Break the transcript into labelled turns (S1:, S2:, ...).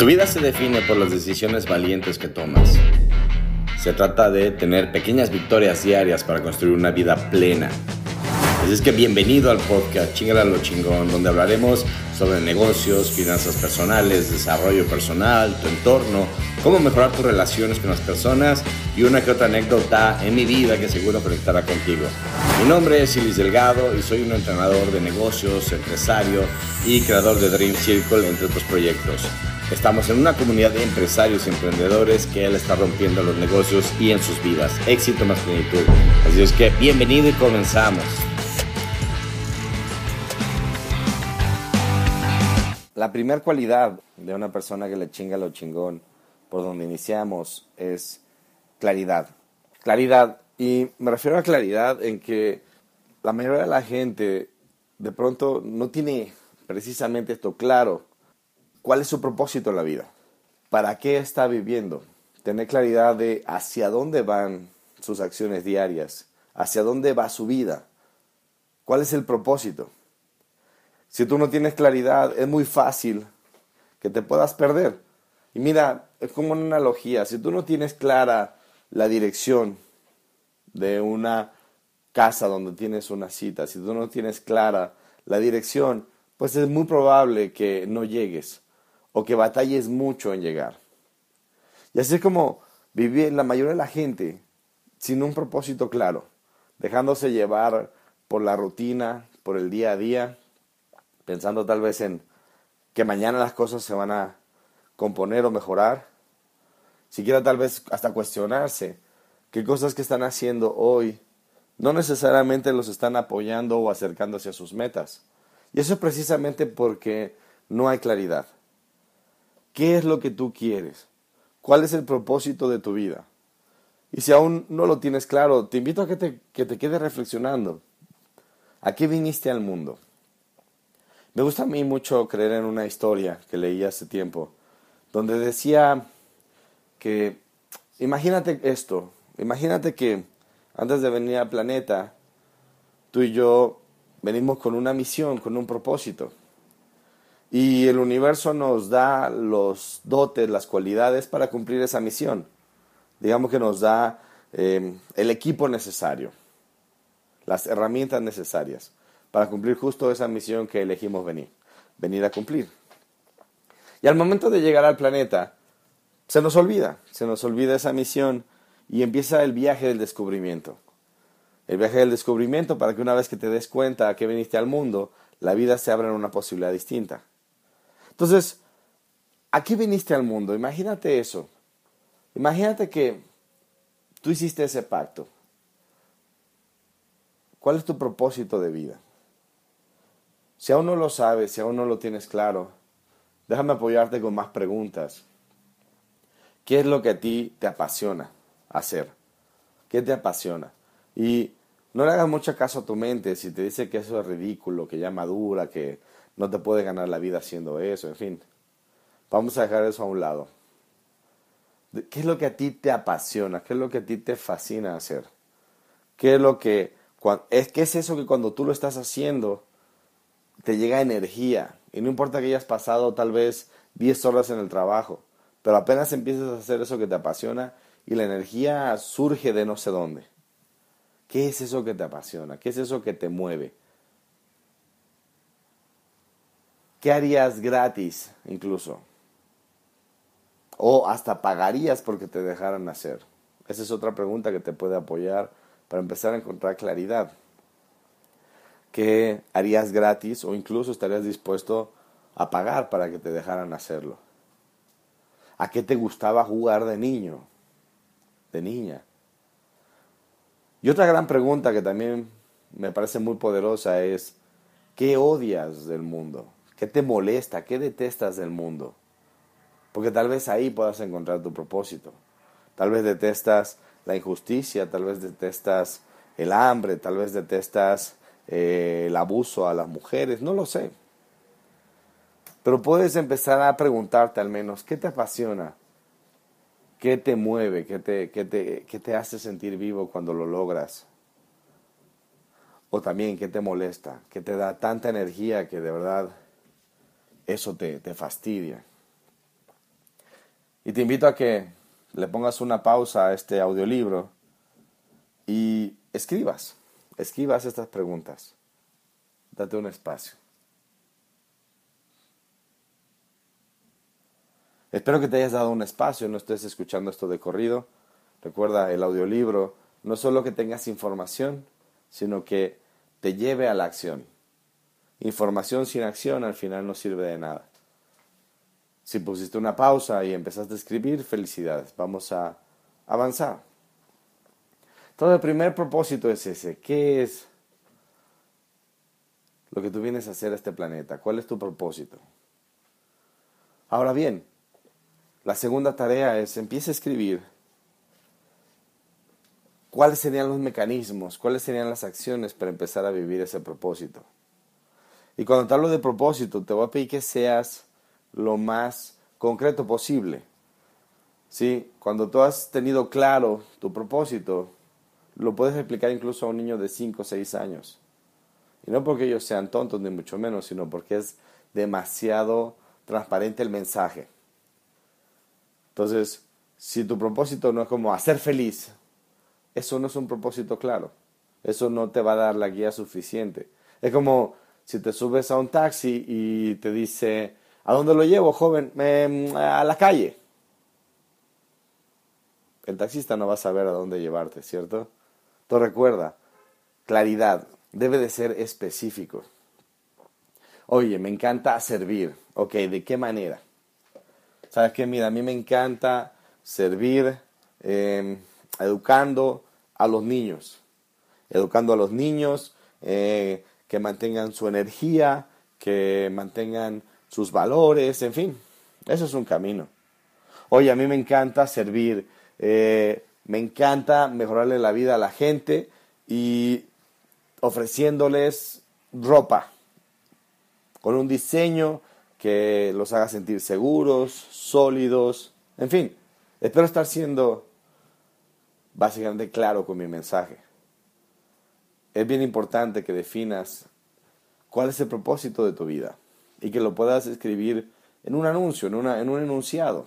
S1: Tu vida se define por las decisiones valientes que tomas. Se trata de tener pequeñas victorias diarias para construir una vida plena. Así es que bienvenido al podcast Chingala lo chingón, donde hablaremos sobre negocios, finanzas personales, desarrollo personal, tu entorno, cómo mejorar tus relaciones con las personas y una que otra anécdota en mi vida que seguro conectará contigo. Mi nombre es Ilis Delgado y soy un entrenador de negocios, empresario y creador de Dream Circle, entre otros proyectos. Estamos en una comunidad de empresarios y emprendedores que él está rompiendo los negocios y en sus vidas. Éxito más plenitud. Así es que bienvenido y comenzamos. La primera cualidad de una persona que le chinga lo chingón, por donde iniciamos, es claridad. Claridad. Y me refiero a claridad en que la mayoría de la gente de pronto no tiene precisamente esto claro ¿Cuál es su propósito en la vida? ¿Para qué está viviendo? Tener claridad de hacia dónde van sus acciones diarias, hacia dónde va su vida, cuál es el propósito. Si tú no tienes claridad, es muy fácil que te puedas perder. Y mira, es como una analogía, si tú no tienes clara la dirección de una casa donde tienes una cita, si tú no tienes clara la dirección, pues es muy probable que no llegues o que batalles mucho en llegar. Y así es como vive la mayoría de la gente sin un propósito claro, dejándose llevar por la rutina, por el día a día, pensando tal vez en que mañana las cosas se van a componer o mejorar, siquiera tal vez hasta cuestionarse qué cosas que están haciendo hoy no necesariamente los están apoyando o acercándose a sus metas. Y eso es precisamente porque no hay claridad. ¿Qué es lo que tú quieres? ¿Cuál es el propósito de tu vida? Y si aún no lo tienes claro, te invito a que te, que te quedes reflexionando. ¿A qué viniste al mundo? Me gusta a mí mucho creer en una historia que leí hace tiempo, donde decía que, imagínate esto, imagínate que antes de venir al planeta, tú y yo venimos con una misión, con un propósito. Y el universo nos da los dotes, las cualidades para cumplir esa misión. Digamos que nos da em, el equipo necesario, las herramientas necesarias para cumplir justo esa misión que elegimos venir, venir a cumplir. Y al momento de llegar al planeta, se nos olvida, se nos olvida esa misión y empieza el viaje del descubrimiento. El viaje del descubrimiento para que una vez que te des cuenta que viniste al mundo, la vida se abra en una posibilidad distinta. Entonces, aquí viniste al mundo, imagínate eso. Imagínate que tú hiciste ese pacto. ¿Cuál es tu propósito de vida? Si aún no lo sabes, si aún no lo tienes claro, déjame apoyarte con más preguntas. ¿Qué es lo que a ti te apasiona hacer? ¿Qué te apasiona? Y no le hagas mucho caso a tu mente si te dice que eso es ridículo, que ya madura, que no te puede ganar la vida haciendo eso, en fin. Vamos a dejar eso a un lado. ¿Qué es lo que a ti te apasiona? ¿Qué es lo que a ti te fascina hacer? ¿Qué es lo que es qué es eso que cuando tú lo estás haciendo te llega energía? Y no importa que hayas pasado tal vez 10 horas en el trabajo, pero apenas empiezas a hacer eso que te apasiona y la energía surge de no sé dónde. ¿Qué es eso que te apasiona? ¿Qué es eso que te mueve? ¿Qué harías gratis incluso? O hasta pagarías porque te dejaran hacer. Esa es otra pregunta que te puede apoyar para empezar a encontrar claridad. ¿Qué harías gratis o incluso estarías dispuesto a pagar para que te dejaran hacerlo? ¿A qué te gustaba jugar de niño? De niña. Y otra gran pregunta que también me parece muy poderosa es, ¿qué odias del mundo? ¿Qué te molesta? ¿Qué detestas del mundo? Porque tal vez ahí puedas encontrar tu propósito. Tal vez detestas la injusticia, tal vez detestas el hambre, tal vez detestas eh, el abuso a las mujeres, no lo sé. Pero puedes empezar a preguntarte al menos, ¿qué te apasiona? ¿Qué te mueve? ¿Qué te, qué te, qué te hace sentir vivo cuando lo logras? O también, ¿qué te molesta? ¿Qué te da tanta energía que de verdad eso te, te fastidia. Y te invito a que le pongas una pausa a este audiolibro y escribas, escribas estas preguntas. Date un espacio. Espero que te hayas dado un espacio, no estés escuchando esto de corrido. Recuerda, el audiolibro no solo que tengas información, sino que te lleve a la acción. Información sin acción al final no sirve de nada. Si pusiste una pausa y empezaste a escribir, felicidades, vamos a avanzar. Todo el primer propósito es ese. ¿Qué es lo que tú vienes a hacer a este planeta? ¿Cuál es tu propósito? Ahora bien, la segunda tarea es empieza a escribir cuáles serían los mecanismos, cuáles serían las acciones para empezar a vivir ese propósito. Y cuando te hablo de propósito, te voy a pedir que seas lo más concreto posible. ¿Sí? Cuando tú has tenido claro tu propósito, lo puedes explicar incluso a un niño de 5 o 6 años. Y no porque ellos sean tontos, ni mucho menos, sino porque es demasiado transparente el mensaje. Entonces, si tu propósito no es como hacer feliz, eso no es un propósito claro. Eso no te va a dar la guía suficiente. Es como si te subes a un taxi y te dice, ¿a dónde lo llevo, joven? a la calle. El taxista no va a saber a dónde llevarte, ¿cierto? Entonces recuerda, claridad, debe de ser específico. Oye, me encanta servir. Ok, ¿de qué manera? ¿Sabes qué? Mira, a mí me encanta servir em, educando a los niños. Educando a los niños, eh, que mantengan su energía, que mantengan sus valores, en fin, eso es un camino. Oye, a mí me encanta servir, eh, me encanta mejorarle la vida a la gente y ofreciéndoles ropa con un diseño que los haga sentir seguros, sólidos, en fin, espero estar siendo básicamente claro con mi mensaje. Es bien importante que definas cuál es el propósito de tu vida y que lo puedas escribir en un anuncio, en, una, en un enunciado.